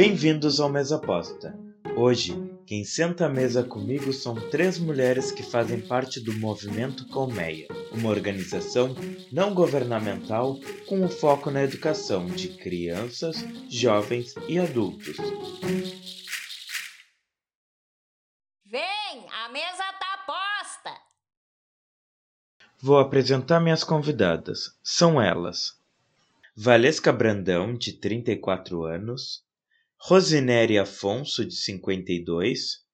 Bem-vindos ao Mesa Aposta. Hoje, quem senta à mesa comigo são três mulheres que fazem parte do movimento Colmeia, uma organização não governamental com o foco na educação de crianças, jovens e adultos. Vem, a mesa tá posta! Vou apresentar minhas convidadas. São elas: Valesca Brandão, de 34 anos, Rosinere Afonso, de 52,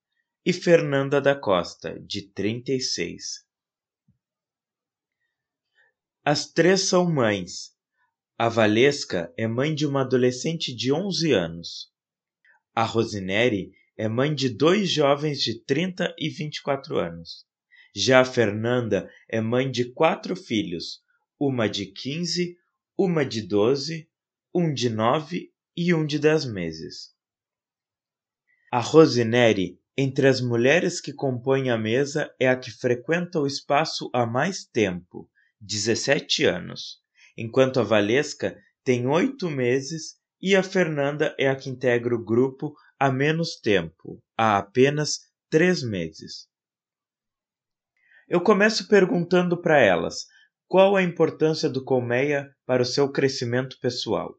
e Fernanda da Costa, de 36. As três são mães. A Valesca é mãe de uma adolescente de 11 anos. A Rosinere é mãe de dois jovens de 30 e 24 anos. Já a Fernanda é mãe de quatro filhos, uma de 15, uma de 12, um de 9 e um de dez meses. A Rosinere, entre as mulheres que compõem a mesa, é a que frequenta o espaço há mais tempo, 17 anos, enquanto a Valesca tem oito meses e a Fernanda é a que integra o grupo há menos tempo, há apenas três meses. Eu começo perguntando para elas qual a importância do colmeia para o seu crescimento pessoal.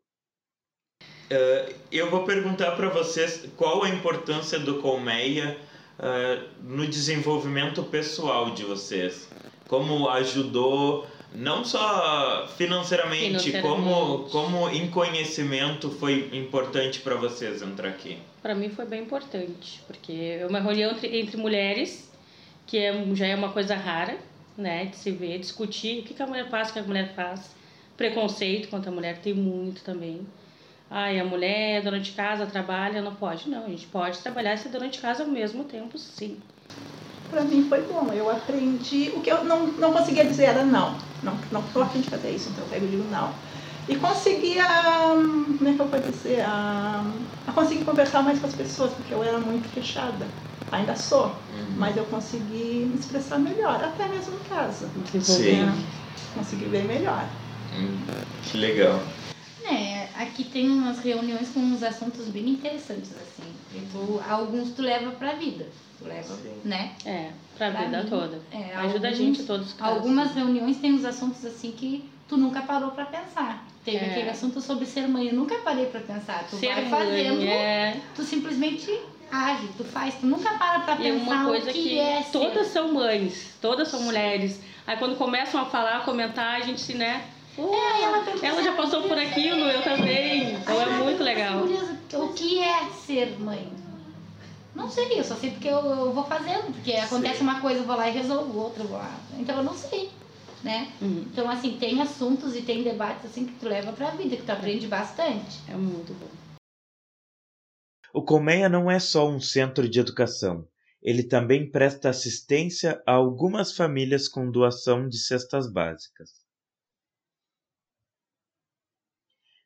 Uh, eu vou perguntar para vocês qual a importância do Colmeia uh, no desenvolvimento pessoal de vocês. Como ajudou, não só financeiramente, financeiramente. Como, como em conhecimento foi importante para vocês entrar aqui? Para mim foi bem importante, porque é uma reunião entre, entre mulheres, que é, já é uma coisa rara, né, de se ver, discutir o que, que a mulher faz, o que a mulher faz. Preconceito contra a mulher tem muito também Ai, a mulher é dona de casa, trabalha, não pode. Não, a gente pode trabalhar e ser dona de casa ao mesmo tempo, sim. Para mim foi bom, eu aprendi. O que eu não, não conseguia dizer era não. Não não estou afim de fazer isso, então eu pego e digo não. E conseguia, como é que eu vou dizer, a, a conseguir conversar mais com as pessoas, porque eu era muito fechada. Ainda sou, uhum. mas eu consegui me expressar melhor, até mesmo em casa. Sim. Consegui ver melhor. Hum, que legal. É, aqui tem umas reuniões com uns assuntos bem interessantes, assim. Tu, alguns tu leva pra vida. Tu leva, Sim. né? É, pra, pra vida mim, toda. É, Ajuda alguns, a gente todos os casos. Algumas reuniões tem uns assuntos assim que tu nunca parou pra pensar. Teve é. aquele assunto sobre ser mãe, eu nunca parei pra pensar. Tu ser vai fazendo, é... tu simplesmente age, tu faz, tu nunca para pra pensar e uma coisa o que, que é Todas ser. são mães, todas são mulheres. Aí quando começam a falar, a comentar, a gente se, né, é, ela, ela já passou por aquilo, eu também. Então é muito legal. O que é ser mãe? Não sei, eu só sei porque eu, eu vou fazendo, porque acontece uma coisa, eu vou lá e resolvo outra, eu vou lá. Então eu não sei, né? Uhum. Então, assim, tem assuntos e tem debates assim que tu leva pra vida, que tu aprende bastante. É muito bom. O Colmeia não é só um centro de educação. Ele também presta assistência a algumas famílias com doação de cestas básicas.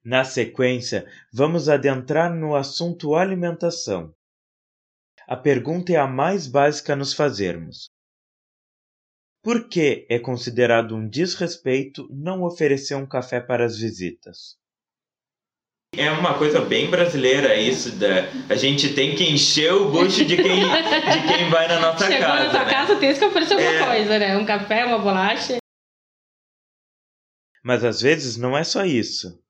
Na sequência, vamos adentrar no assunto alimentação. A pergunta é a mais básica a nos fazermos. Por que é considerado um desrespeito não oferecer um café para as visitas? É uma coisa bem brasileira isso da a gente tem que encher o bucho de quem de quem vai na nossa Chegou casa. Chegou na sua né? casa tem que oferecer alguma é... coisa, né? Um café, uma bolacha. Mas às vezes não é só isso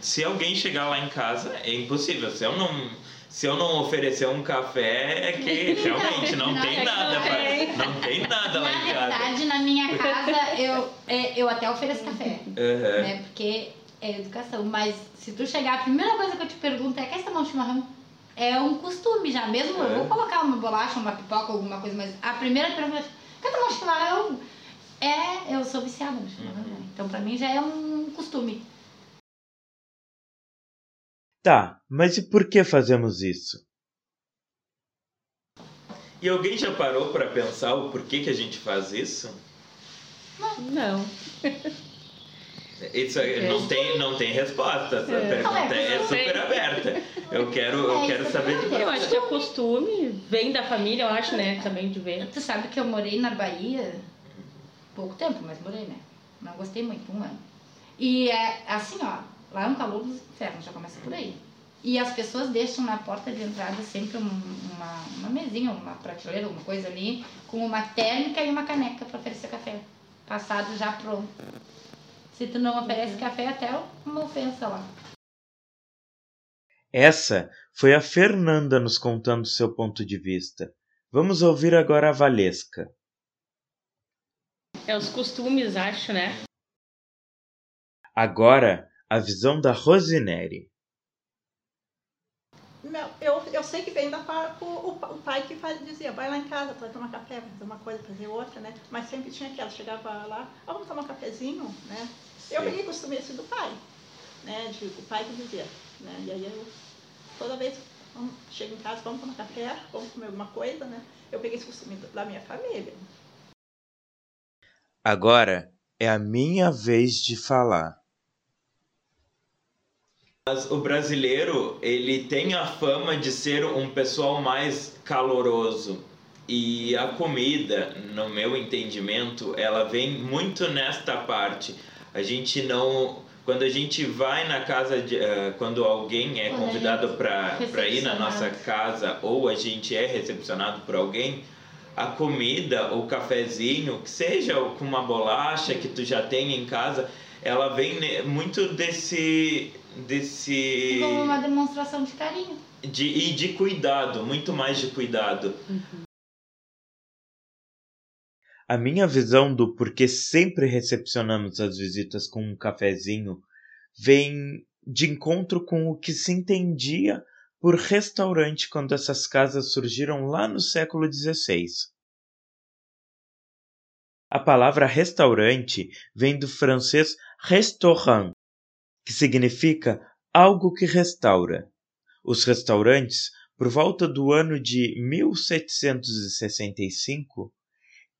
se alguém chegar lá em casa, é impossível. Se eu não, se eu não oferecer um café, é que realmente não, não tem é nada. Pra, não tem nada lá em casa. Na verdade, na minha casa, eu, é, eu até ofereço café. Uhum. Né? Porque é educação. Mas se tu chegar, a primeira coisa que eu te pergunto é: quer tomar um chimarrão? É um costume já. Mesmo eu vou colocar uma bolacha, uma pipoca, alguma coisa, mas a primeira pergunta é: quer tomar um chimarrão? É, eu sou viciada no chimarrão. Uhum. Né? Então, pra mim, já é um costume. Tá, mas e por que fazemos isso? E alguém já parou para pensar o porquê que a gente faz isso? Não. Isso não tem, não tem resposta. Essa é. pergunta é, é super aberta. Eu quero, eu é, quero saber de você. Eu acho que é costume, vem da família, eu acho, né? Também de ver. Tu sabe que eu morei na Bahia pouco tempo, mas morei, né? Não gostei muito, um ano. E é assim, ó, Lá é um calor dos infernos, já começa por aí. E as pessoas deixam na porta de entrada sempre uma, uma mesinha, uma prateleira, alguma coisa ali, com uma térmica e uma caneca para oferecer café. Passado já pronto. Se tu não oferece uhum. café, até uma ofensa lá. Essa foi a Fernanda nos contando seu ponto de vista. Vamos ouvir agora a Valesca. É os costumes, acho, né? Agora, a visão da Rosineri eu, eu sei que vem da parte o, o pai que faz, dizia, vai lá em casa para tomar café, fazer uma coisa, fazer outra, né? Mas sempre tinha aquela, chegava lá, ah, vamos tomar um cafezinho, né? Sim. Eu peguei costume esse do pai, né? De, o pai que dizia, né? E aí eu, toda vez, vamos, chego em casa, vamos tomar café, vamos comer alguma coisa, né? Eu peguei esse costume da minha família. Agora é a minha vez de falar. Mas o brasileiro, ele tem a fama de ser um pessoal mais caloroso. E a comida, no meu entendimento, ela vem muito nesta parte. A gente não quando a gente vai na casa de, uh, quando alguém é convidado para ir na nossa casa ou a gente é recepcionado por alguém a comida o cafezinho que seja com uma bolacha que tu já tem em casa ela vem muito desse desse. Como uma demonstração de carinho. De, e de cuidado, muito mais de cuidado. Uhum. A minha visão do porquê sempre recepcionamos as visitas com um cafezinho vem de encontro com o que se entendia por restaurante quando essas casas surgiram lá no século XVI. A palavra restaurante vem do francês restaurant, que significa algo que restaura. Os restaurantes, por volta do ano de 1765,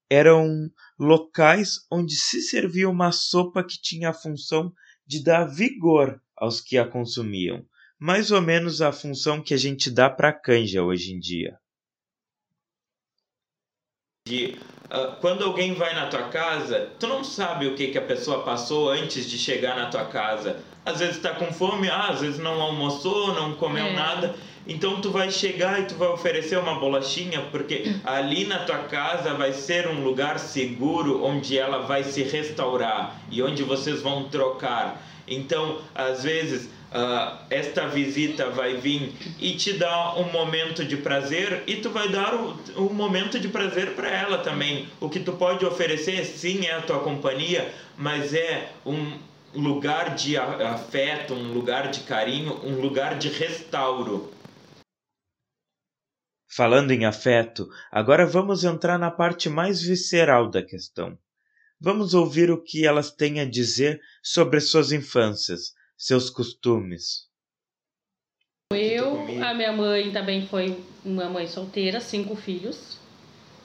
eram locais onde se servia uma sopa que tinha a função de dar vigor aos que a consumiam, mais ou menos a função que a gente dá para a canja hoje em dia. De quando alguém vai na tua casa, tu não sabe o que, que a pessoa passou antes de chegar na tua casa. Às vezes está com fome, ah, às vezes não almoçou, não comeu é. nada. Então tu vai chegar e tu vai oferecer uma bolachinha, porque ali na tua casa vai ser um lugar seguro onde ela vai se restaurar e onde vocês vão trocar. Então, às vezes, uh, esta visita vai vir e te dar um momento de prazer e tu vai dar um, um momento de prazer para ela também. O que tu pode oferecer, sim, é a tua companhia, mas é um lugar de afeto, um lugar de carinho, um lugar de restauro. Falando em afeto, agora vamos entrar na parte mais visceral da questão. Vamos ouvir o que elas têm a dizer sobre suas infâncias, seus costumes? Eu, a minha mãe também foi uma mãe solteira, cinco filhos.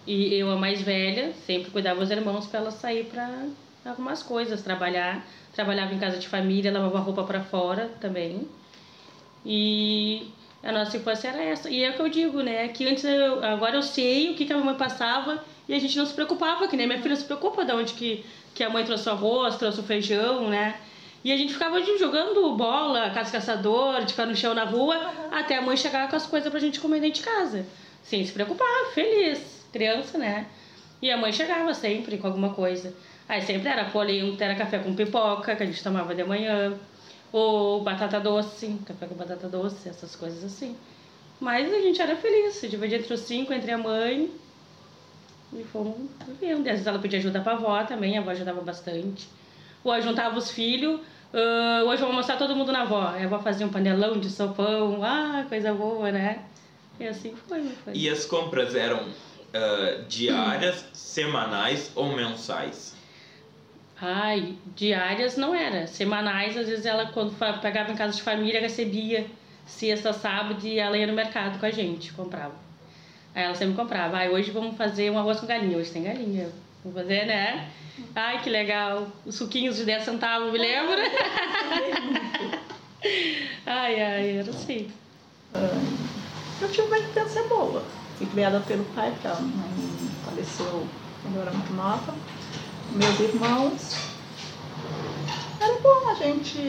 E eu, a mais velha, sempre cuidava dos irmãos para ela sair para algumas coisas, trabalhar. Trabalhava em casa de família, lavava roupa para fora também. E a nossa infância era essa. E é o que eu digo, né? Que antes, eu, agora eu sei o que, que a mãe passava e a gente não se preocupava, que nem minha filha se preocupa de onde que, que a mãe trouxe o arroz, trouxe o feijão, né? E a gente ficava jogando bola, caça-caçador, de ficar no chão na rua, uhum. até a mãe chegar com as coisas pra gente comer dentro de casa. Sem se preocupar, feliz, criança, né? E a mãe chegava sempre com alguma coisa. Aí sempre era polenta, era café com pipoca, que a gente tomava de manhã, ou batata doce, café com batata doce, essas coisas assim. Mas a gente era feliz, se dividia entre os cinco, entre a mãe. E fomos vivendo. Às vezes ela pedia ajuda pra avó também, a avó ajudava bastante. Ou juntava os filhos, Uh, hoje vou mostrar todo mundo na avó. A avó fazia um panelão de sopão, ah, coisa boa, né? E assim foi, foi. E as compras eram uh, diárias, semanais ou mensais? Ai, diárias não era. Semanais, às vezes ela, quando pegava em casa de família, recebia sexta, sábado e ela ia no mercado com a gente, comprava. Aí ela sempre comprava. Ai, hoje vamos fazer um arroz com galinha. Hoje tem galinha. Vamos fazer, né? Ai, que legal. Os suquinhos de 10 centavos, me lembra? ai, ai, era assim. Eu tive uma infância boa. Fui criada pelo pai, porque a mãe faleceu quando eu era muito nova. Meus irmãos. Era bom, a gente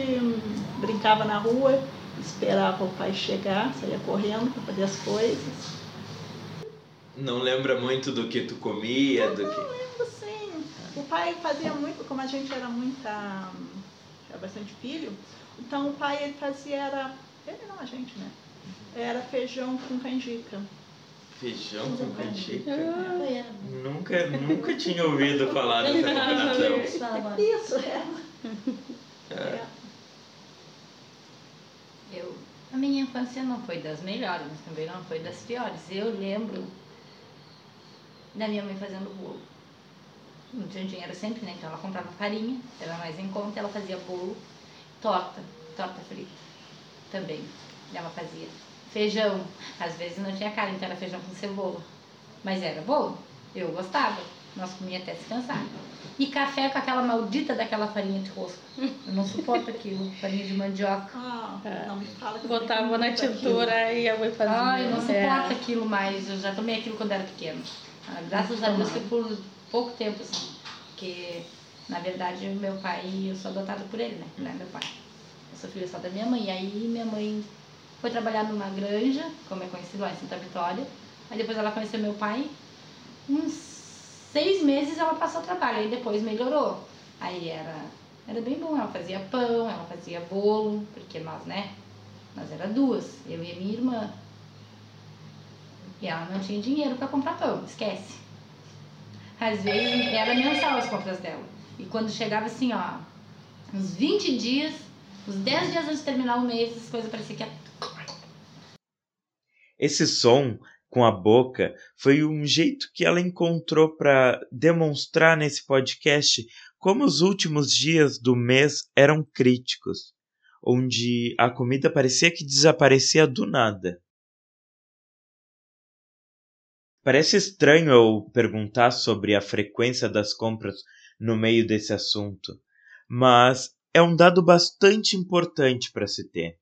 brincava na rua. esperava o pai chegar, saía correndo para fazer as coisas. Não lembra muito do que tu comia? Não, do não que... O pai fazia muito, como a gente era muita. era bastante filho, então o pai ele fazia era. Ele não a gente, né? Era feijão com canjica. Feijão com canjica? É. Nunca, nunca tinha ouvido falar dessa combinação. Isso, é. É. Eu, a minha infância não foi das melhores, mas também não foi das piores. Eu lembro da minha mãe fazendo bolo. Não tinha dinheiro sempre, né? Então ela comprava farinha, era mais em conta, ela fazia bolo, torta, torta frita também. Ela fazia feijão. Às vezes não tinha carne, então era feijão com cebola. Mas era bom, eu gostava. Nós comíamos até se cansar. E café com aquela maldita daquela farinha de rosca. Eu não suporto aquilo, farinha de mandioca. Ah, não me fala que eu Botava na tintura e a mãe fazia. Ai, eu não É. suporto aquilo mais. Eu já tomei aquilo quando era pequeno. Ah, Graças a Deus foi por pouco tempo, assim. Porque, na verdade, meu pai, eu sou adotada por ele, né? Ele é meu pai. Eu sou filha só da minha mãe. E aí minha mãe foi trabalhar numa granja, como é conhecido lá em Santa Vitória. Aí depois ela conheceu meu pai. Uns seis meses ela passou trabalho, aí depois melhorou. Aí era, era bem bom, ela fazia pão, ela fazia bolo, porque nós, né? Nós era duas, eu e minha irmã. E ela não tinha dinheiro para comprar pão, esquece. Às vezes era mensal as compras dela. E quando chegava assim, ó, uns 20 dias, uns 10 dias antes de terminar o mês, as coisas pareciam que ia Esse som com a boca foi um jeito que ela encontrou para demonstrar nesse podcast como os últimos dias do mês eram críticos, onde a comida parecia que desaparecia do nada. Parece estranho eu perguntar sobre a frequência das compras no meio desse assunto, mas é um dado bastante importante para se ter.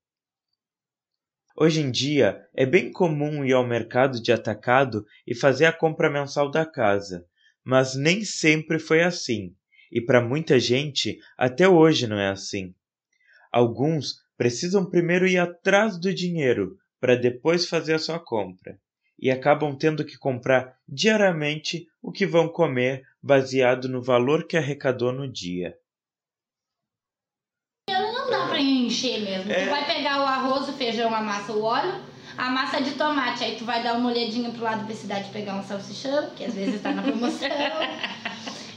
Hoje em dia, é bem comum ir ao mercado de atacado e fazer a compra mensal da casa, mas nem sempre foi assim, e para muita gente até hoje não é assim. Alguns precisam primeiro ir atrás do dinheiro para depois fazer a sua compra, e acabam tendo que comprar diariamente o que vão comer baseado no valor que arrecadou no dia. Não dá pra encher mesmo. É. Tu vai pegar o arroz, o feijão, a massa, o óleo, a massa de tomate. Aí tu vai dar uma olhadinha pro lado da cidade pegar um salsichão, que às vezes tá na promoção.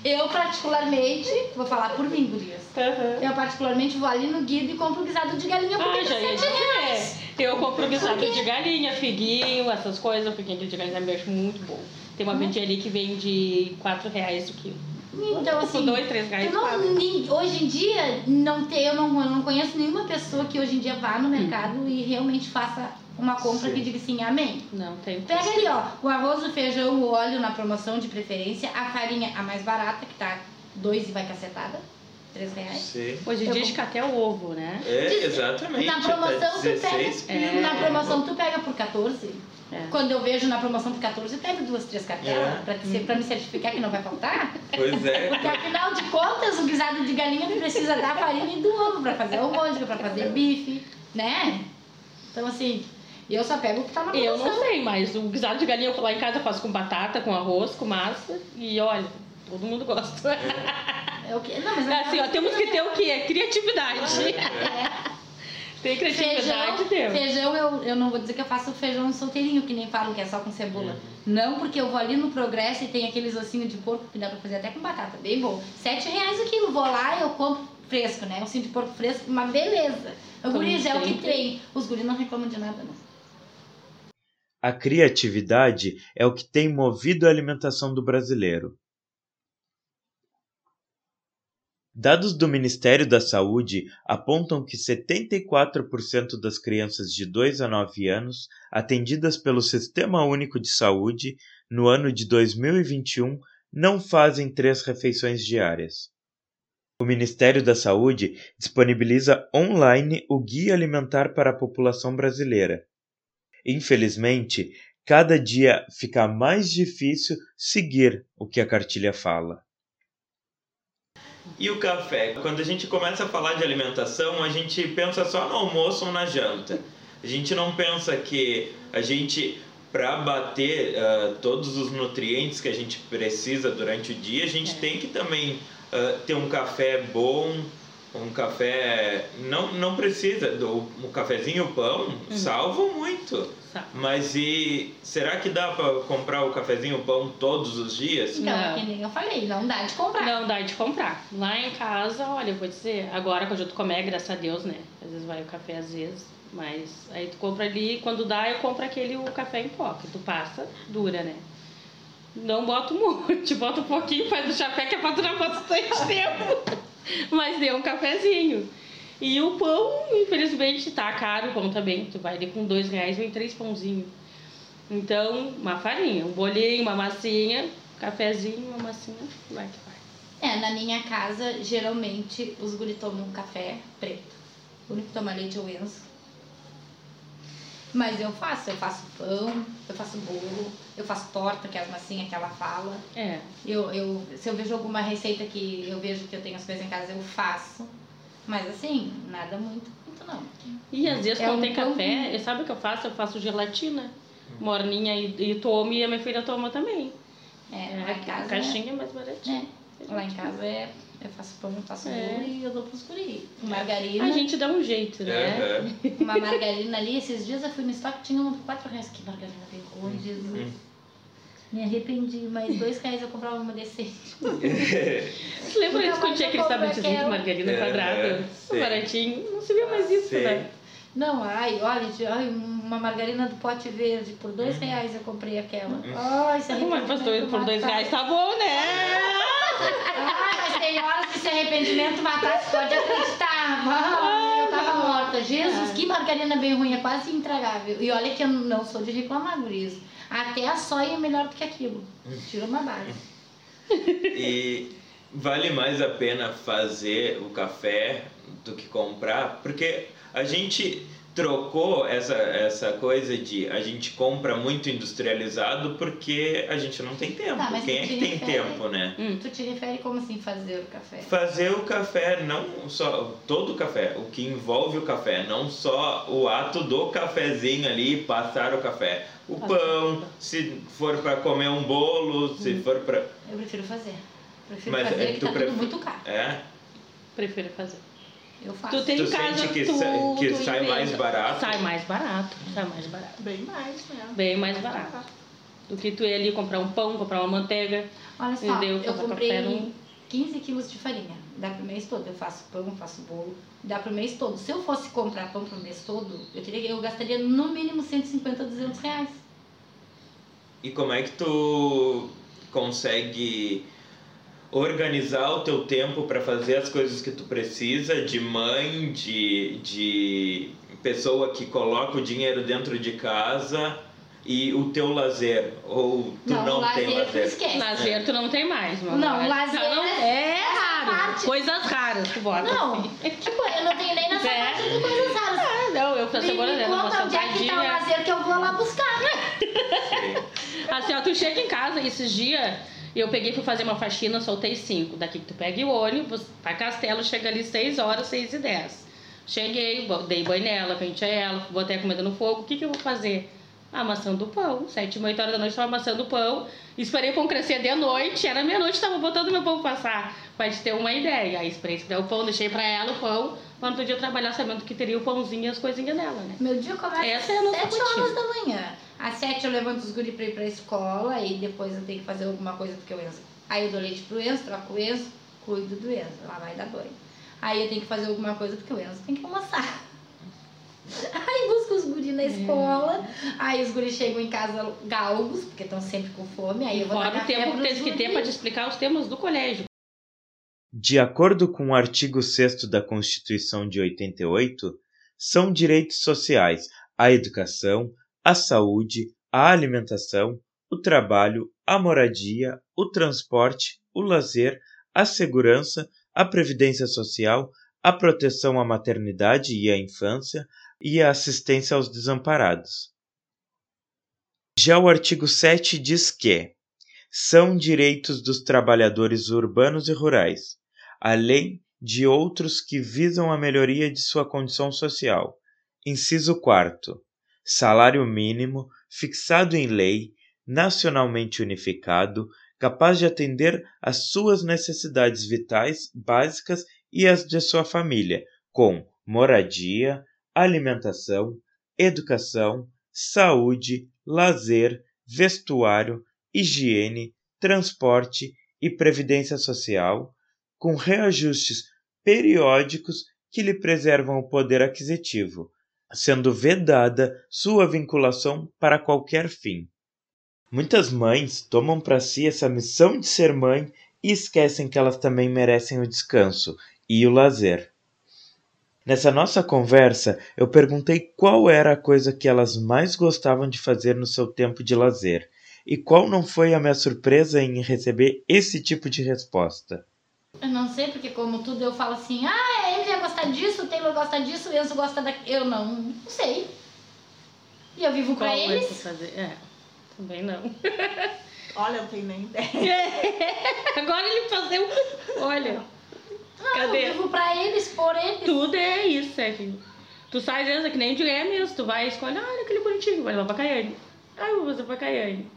Eu, particularmente, vou falar por mim, gurias. Aham. Eu, particularmente, vou ali no guido e compro guisado de galinha porque Ah, já ia dizer. Eu compro guisado de galinha, figuinho, essas coisas. O figuinho de galinha eu acho muito bom. Tem uma vendinha ali que vende 4 reais o quilo. Então, assim, Por 2, 3 reais. Não- nin- hoje em dia, não tem, eu, não, eu não conheço nenhuma pessoa que hoje em dia vá no mercado e realmente faça uma compra Sim. que diga assim, amém. Não, tem. Pega ali, ó, o arroz, o feijão, o óleo na promoção de preferência, a farinha a mais barata, que tá dois e vai cacetada, três reais. Sim. Hoje em dia acho que até o ovo, né? É, exatamente. Na promoção tá tu 16 pega, É. na promoção tu pega por 14. É. Quando eu vejo na promoção por 14, eu pego duas, três cartelas É. pra, te- pra me certificar que não vai faltar. Pois é. Porque afinal de contas, o guisado de galinha precisa da farinha e do ovo pra fazer almôndega, pra fazer bife, né? Então assim, eu só pego o que tá na Eu promoção. não sei, mas o guisado de galinha eu lá em casa eu faço com batata, com arroz, com massa. E olha, todo mundo gosta. É o que? Não, mas Assim, ó, temos que ter o quê? Criatividade. É. Tem criatividade, Feijão, Deus. feijão eu, eu não vou dizer que eu faço feijão solteirinho, que nem falam que é só com cebola. Não, porque eu vou ali no Progresso e tem aqueles ossinhos de porco que dá pra fazer até com batata, bem bom. Sete reais o quilo, vou lá e eu compro fresco, né? Ossinho de porco fresco, uma beleza. O guris é o que tem. Os guris não reclamam de nada, não. A criatividade é o que tem movido a alimentação do brasileiro. Dados do Ministério da Saúde apontam que 74% das crianças de 2 a 9 anos atendidas pelo Sistema Único de Saúde no ano de 2021 não fazem três refeições diárias. O Ministério da Saúde disponibiliza online o Guia Alimentar para a População Brasileira. Infelizmente, cada dia fica mais difícil seguir o que a cartilha fala. E o café? Quando a gente começa a falar de alimentação, a gente pensa só no almoço ou na janta. A gente não pensa que a gente, para bater uh, todos os nutrientes que a gente precisa durante o dia, a gente é. tem que também uh, ter um café bom, um café não não precisa do um cafezinho o pão uhum. salvam muito. Mas e será que dá para comprar o cafezinho o pão todos os dias? Não, que nem eu falei não dá de comprar. Não dá de comprar. Lá em casa olha eu vou dizer agora que eu já tô comendo graças a Deus né? Às vezes vai o café às vezes mas aí tu compra ali quando dá eu compro aquele o café em pó que tu passa dura né? Não boto muito, boto um pouquinho, faz o chapéu que é pra durar bastante tempo. Mas deu um cafezinho. E o pão, infelizmente, tá caro o pão também. Tu vai ali com dois reais, vem três pãozinhos. Então, uma farinha, um bolinho, uma massinha, cafezinho, uma massinha, vai que vai. É, na minha casa, geralmente, os guri tomam um café preto. O único que toma leite é o Enzo. Mas eu faço, eu faço pão, eu faço bolo, eu faço torta, que é as massinhas que ela fala. É. Eu, eu, se eu vejo alguma receita que eu vejo que eu tenho as coisas em casa, eu faço. Mas assim, nada muito, muito não. E às vezes é quando um tem café, eu, sabe o que eu faço? Eu faço gelatina, morninha e, e tomo, e a minha filha toma também. É, é lá em casa. A caixinha é mais baratinha. É. Lá em casa é eu faço pão, eu faço é. bolo e eu dou pros guri. Margarina. A gente dá um jeito, né? É, é. Uma margarina ali, esses dias eu fui no estoque, tinha uma por 4 reais. Que margarina boa, hum, Jesus. Hum. Me arrependi, mas dois reais eu comprava uma decente. Você lembra disso quando tinha aquele sabotezinho de margarina é, quadrada? É, baratinho. Não se vê mais isso, né? Não, ai, olha, ai, uma margarina do pote verde, por dois uhum. reais eu comprei aquela. Uhum. Ai, isso Mas por dois reais tá bom, né? ai, tem horas que esse arrependimento matasse, pode acreditar. Ai, eu tava morta. Jesus, que margarina bem ruim, é quase intragável. E olha que eu não sou de reclamar isso. Até a soia é melhor do que aquilo. Tira uma base. E vale mais a pena fazer o café do que comprar, porque a gente trocou essa, essa coisa de a gente compra muito industrializado porque a gente não tem tempo. Tá, Quem é que tem refere, tempo, né? Hum. Tu te refere como assim fazer o café? Fazer o café, não só todo o café, o que envolve o café, não só o ato do cafezinho ali, passar o café. O pão, se for para comer um bolo, se hum. for para Eu prefiro fazer. Prefiro Mas fazer é, que tá pref... tudo muito caro. É? Prefiro fazer. Eu faço. Tu tem tu casa, sente que, tu, sa que sai mais barato? Sai mais barato, sai mais barato. Bem mais, né? Bem mais barato. Do que tu ir ali comprar um pão, comprar uma manteiga. Olha só, entendeu? eu comprei no... 15 quilos de farinha. Dá pro mês todo. Eu faço pão, faço bolo. Dá pro mês todo. Se eu fosse comprar pão pro mês todo, eu, teria, eu gastaria no mínimo 150, 200 reais. E como é que tu consegue organizar o teu tempo para fazer as coisas que tu precisa, de mãe, de, de pessoa que coloca o dinheiro dentro de casa e o teu lazer ou tu não, não lazer, tem lazer? Esquece. Lazer tu não tem mais, mano. Não, lazer não, é, é raro. Parte... Coisas raras tu bota. Não, assim. tipo, eu não tenho nem nessa é. parte de coisas raras. Ah, não, eu faço agora né? Conta onde é que tá o lazer que eu vou lá buscar. assim, ó, tu chega em casa esses dias eu peguei para fazer uma faxina, soltei cinco. Daqui que tu pega o ônibus, para Castelo, chega ali 6 horas, 6 e 10. Cheguei, dei banho nela, pentei ela, botei a comida no fogo. O que, que eu vou fazer? Amassando o pão. Sete, oito horas da noite, estava amassando o pão. Esperei o pão crescer de noite. Era meia-noite, estava botando meu pão passar. Para te ter uma ideia. Aí esperei o pão, deixei para ela o pão. Mas no outro dia trabalhar sabendo que teria o pãozinho e as coisinhas dela, né? Meu dia começa Essa é às 7 horas da manhã. Às sete eu levanto os guri pra ir pra escola, aí depois eu tenho que fazer alguma coisa porque o Enzo. Aí eu dou leite pro Enzo, troco o Enzo, cuido do Enzo, lá vai dar banho. Aí eu tenho que fazer alguma coisa porque o Enzo tem que almoçar. Aí busco os guri na escola, é. aí os guri chegam em casa galgos, porque estão sempre com fome, aí eu vou Fora dar o tempo que teve que ter para te explicar os temas do colégio. De acordo com o artigo 6 da Constituição de 88, são direitos sociais a educação, a saúde, a alimentação, o trabalho, a moradia, o transporte, o lazer, a segurança, a previdência social, a proteção à maternidade e à infância e a assistência aos desamparados. Já o artigo 7 diz que são direitos dos trabalhadores urbanos e rurais além de outros que visam a melhoria de sua condição social. Inciso 4. Salário mínimo fixado em lei, nacionalmente unificado, capaz de atender às suas necessidades vitais básicas e as de sua família, com moradia, alimentação, educação, saúde, lazer, vestuário, higiene, transporte e previdência social, com reajustes periódicos que lhe preservam o poder aquisitivo, sendo vedada sua vinculação para qualquer fim. Muitas mães tomam para si essa missão de ser mãe e esquecem que elas também merecem o descanso e o lazer. Nessa nossa conversa, eu perguntei qual era a coisa que elas mais gostavam de fazer no seu tempo de lazer e qual não foi a minha surpresa em receber esse tipo de resposta. Eu não sei, porque como tudo eu falo assim, ah, a Gostar disso, o Taylor gosta disso, o Enzo gosta daquilo. Eu não, não sei. E eu vivo Qual pra é eles. fazer? É, também não. Olha, eu não tenho nem ideia. Agora ele fazeu. Olha, Não, Cadê? eu vivo pra eles, por eles. tudo é isso, é que Tu sai é que nem de é mesmo. Tu vai e escolhe, ah, olha aquele bonitinho, vai levar pra Caiane. Ah, eu vou fazer pra Caiane.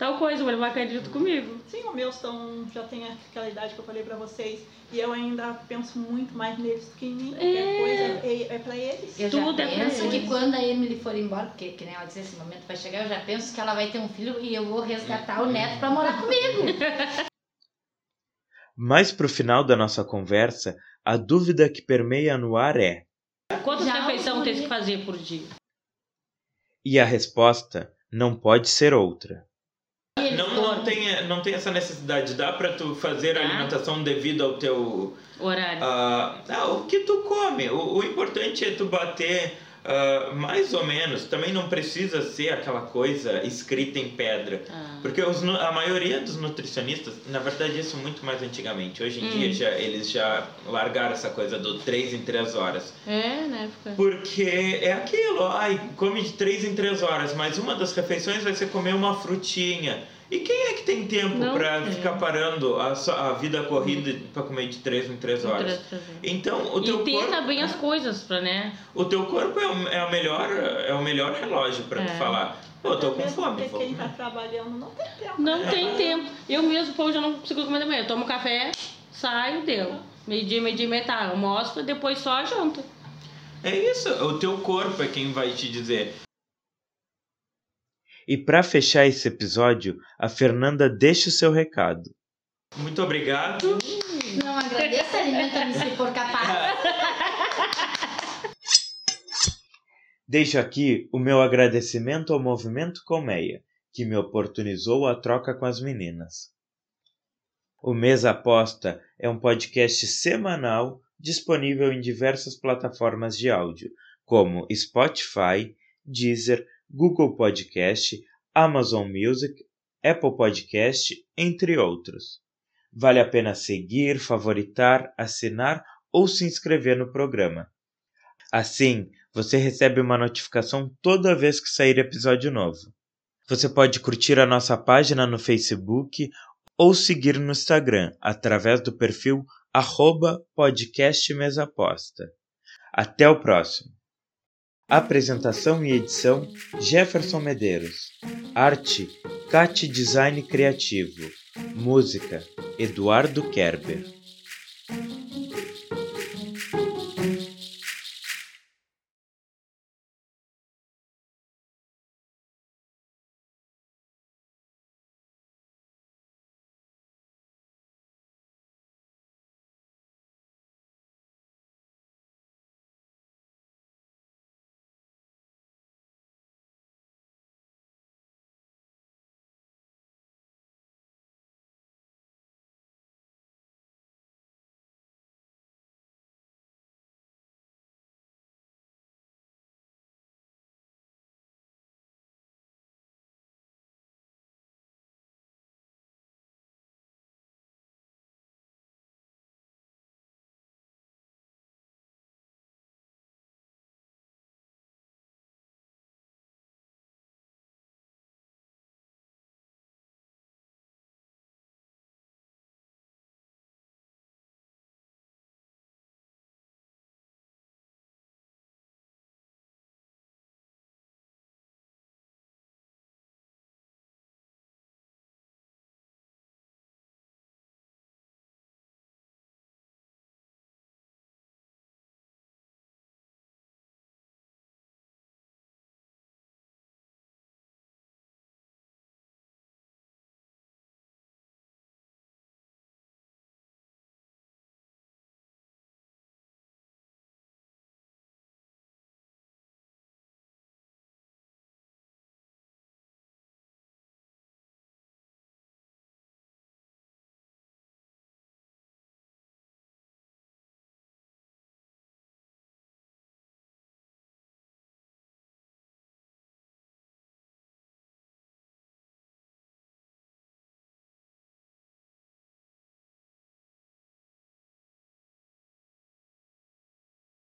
Tal coisa, vou levar a comigo. Sim, os meus estão, já tem aquela idade que eu falei pra vocês. E eu ainda penso muito mais neles do que em mim. Qualquer É. coisa é, é pra eles. Eu Tudo já é pra penso que quando a Emily for embora, porque que nem ela disse, esse momento vai chegar, eu já penso que ela vai ter um filho e eu vou resgatar o neto pra morar comigo. Mais pro final da nossa conversa, a dúvida que permeia no ar é: Quantas Já refeições tem que fazer por dia? e a resposta não pode ser outra. Não, não, tem, não tem essa necessidade. Dá pra tu fazer a Tá. alimentação devido ao teu. Horário. ah, ah, o que tu come. O, o importante é tu bater ah, mais ou menos. Também não precisa ser aquela coisa escrita em pedra. Ah. Porque os a maioria dos nutricionistas, na verdade isso muito mais antigamente. Hoje em Hum. dia já, eles já largaram essa coisa do 3 em 3 horas. É, na época. Porque é aquilo, ai, come de 3 em 3 horas, mas uma das refeições vai ser comer uma frutinha. E quem é que tem tempo Não pra tem. ficar parando a, a vida corrida pra comer de 3 em 3 horas? Três, três horas. Então, o teu E corpo, também as coisas pra, né? o teu corpo é o, é o melhor é o melhor relógio pra tu É. falar. Pô, eu tô com fome, porque quem tá trabalhando não tem tempo. Não né? tem tempo. Eu mesmo, pô, já não consigo comer de manhã. Eu tomo café, saio, deu. Meio-dia, meio-dia e metade. Almoço, depois só a janta. É isso, o teu corpo é quem vai te dizer. E para fechar esse episódio, a Fernanda deixa o seu recado. Muito obrigado. Não agradeça, alimenta-me se for capaz. Deixo aqui o meu agradecimento ao Movimento Colmeia, que me oportunizou a troca com as meninas. O Mês Aposta é um podcast semanal disponível em diversas plataformas de áudio, como Spotify, Deezer, Google Podcast, Amazon Music, Apple Podcast, entre outros. Vale a pena seguir, favoritar, assinar ou se inscrever no programa. Assim, você recebe uma notificação toda vez que sair episódio novo. Você pode curtir a nossa página no Facebook ou seguir no Instagram através do perfil arroba podcast mesaposta. Até o próximo. Apresentação e edição Jefferson Medeiros. Arte Cat Design Criativo. Música Eduardo Kerber.